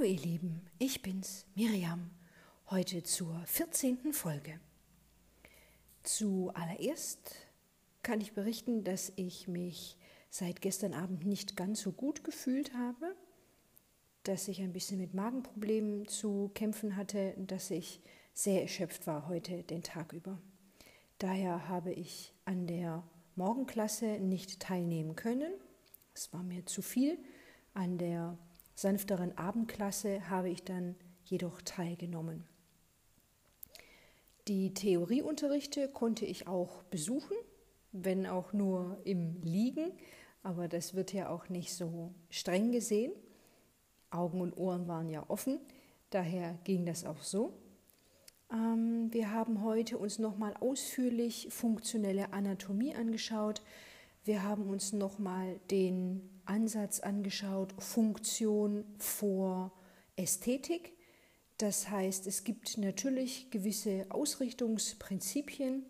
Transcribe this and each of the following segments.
Hallo ihr Lieben, ich bin's, Miriam, heute zur 14. Folge. Zuallererst kann ich berichten, dass ich mich seit gestern Abend nicht ganz so gut gefühlt habe, dass ich ein bisschen mit Magenproblemen zu kämpfen hatte, dass ich sehr erschöpft war heute den Tag über. Daher habe ich an der Morgenklasse nicht teilnehmen können. Es war mir zu viel. An der sanfteren Abendklasse habe ich dann jedoch teilgenommen. Die Theorieunterrichte konnte ich auch besuchen, wenn auch nur im Liegen, aber das wird ja auch nicht so streng gesehen. Augen und Ohren waren ja offen, daher ging das auch so. Ähm, wir haben heute uns nochmal ausführlich funktionelle Anatomie angeschaut. Wir haben uns nochmal den Ansatz angeschaut, Funktion vor Ästhetik. Das heißt, es gibt natürlich gewisse Ausrichtungsprinzipien,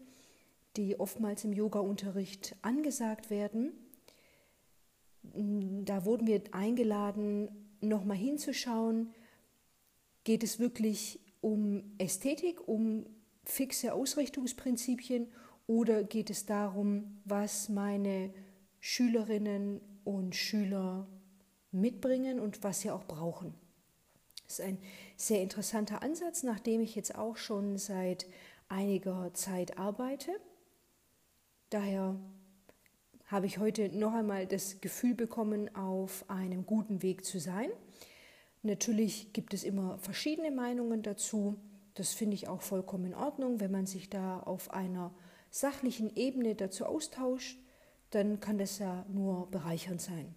die oftmals im Yoga-Unterricht angesagt werden. Da wurden wir eingeladen, nochmal hinzuschauen, geht es wirklich um Ästhetik, um fixe Ausrichtungsprinzipien oder geht es darum, was meine Schülerinnen und Schüler mitbringen und was sie auch brauchen. Das ist ein sehr interessanter Ansatz, nachdem ich jetzt auch schon seit einiger Zeit arbeite. Daher habe ich heute noch einmal das Gefühl bekommen, auf einem guten Weg zu sein. Natürlich gibt es immer verschiedene Meinungen dazu. Das finde ich auch vollkommen in Ordnung, wenn man sich da auf einer sachlichen Ebene dazu austauscht dann kann das ja nur bereichernd sein.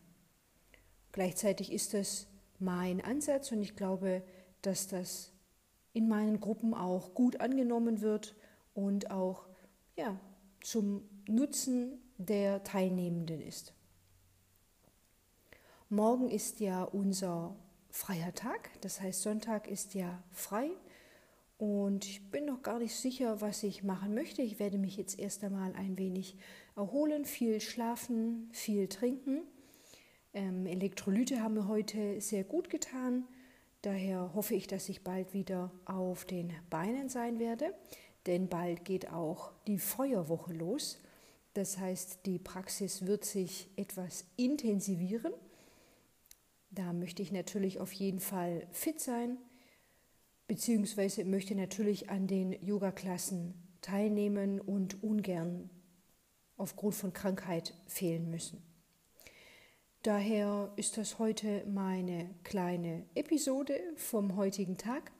Gleichzeitig ist das mein Ansatz und ich glaube, dass das in meinen Gruppen auch gut angenommen wird und auch ja, zum Nutzen der Teilnehmenden ist. Morgen ist ja unser freier Tag, das heißt Sonntag ist ja frei und ich bin noch gar nicht sicher, was ich machen möchte. Ich werde mich jetzt erst einmal ein wenig erholen, viel schlafen, viel trinken. Ähm, Elektrolyte haben mir heute sehr gut getan. Daher hoffe ich, dass ich bald wieder auf den Beinen sein werde, denn bald geht auch die Feuerwoche los. Das heißt, die Praxis wird sich etwas intensivieren. Da möchte ich natürlich auf jeden Fall fit sein, beziehungsweise möchte natürlich an den Yoga-Klassen teilnehmen und ungern aufgrund von Krankheit fehlen müssen. Daher ist das heute meine kleine Episode vom heutigen Tag.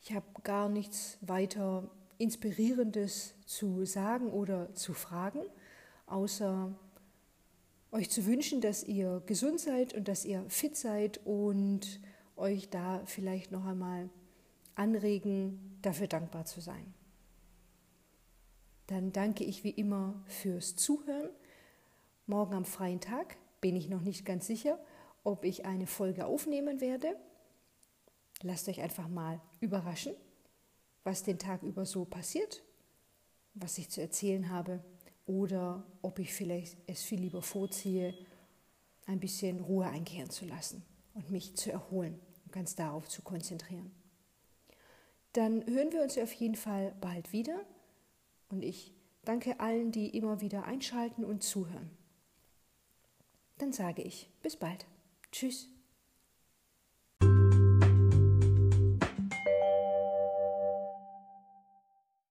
Ich habe gar nichts weiter Inspirierendes zu sagen oder zu fragen, außer euch zu wünschen, dass ihr gesund seid und dass ihr fit seid und euch da vielleicht noch einmal anregen, dafür dankbar zu sein dann danke ich wie immer fürs Zuhören. Morgen am freien Tag bin ich noch nicht ganz sicher, ob ich eine Folge aufnehmen werde. Lasst euch einfach mal überraschen, was den Tag über so passiert, was ich zu erzählen habe oder ob ich vielleicht es viel lieber vorziehe, ein bisschen Ruhe einkehren zu lassen und mich zu erholen ganz darauf zu konzentrieren. Dann hören wir uns auf jeden Fall bald wieder. Und ich danke allen, die immer wieder einschalten und zuhören. Dann sage ich, bis bald. Tschüss.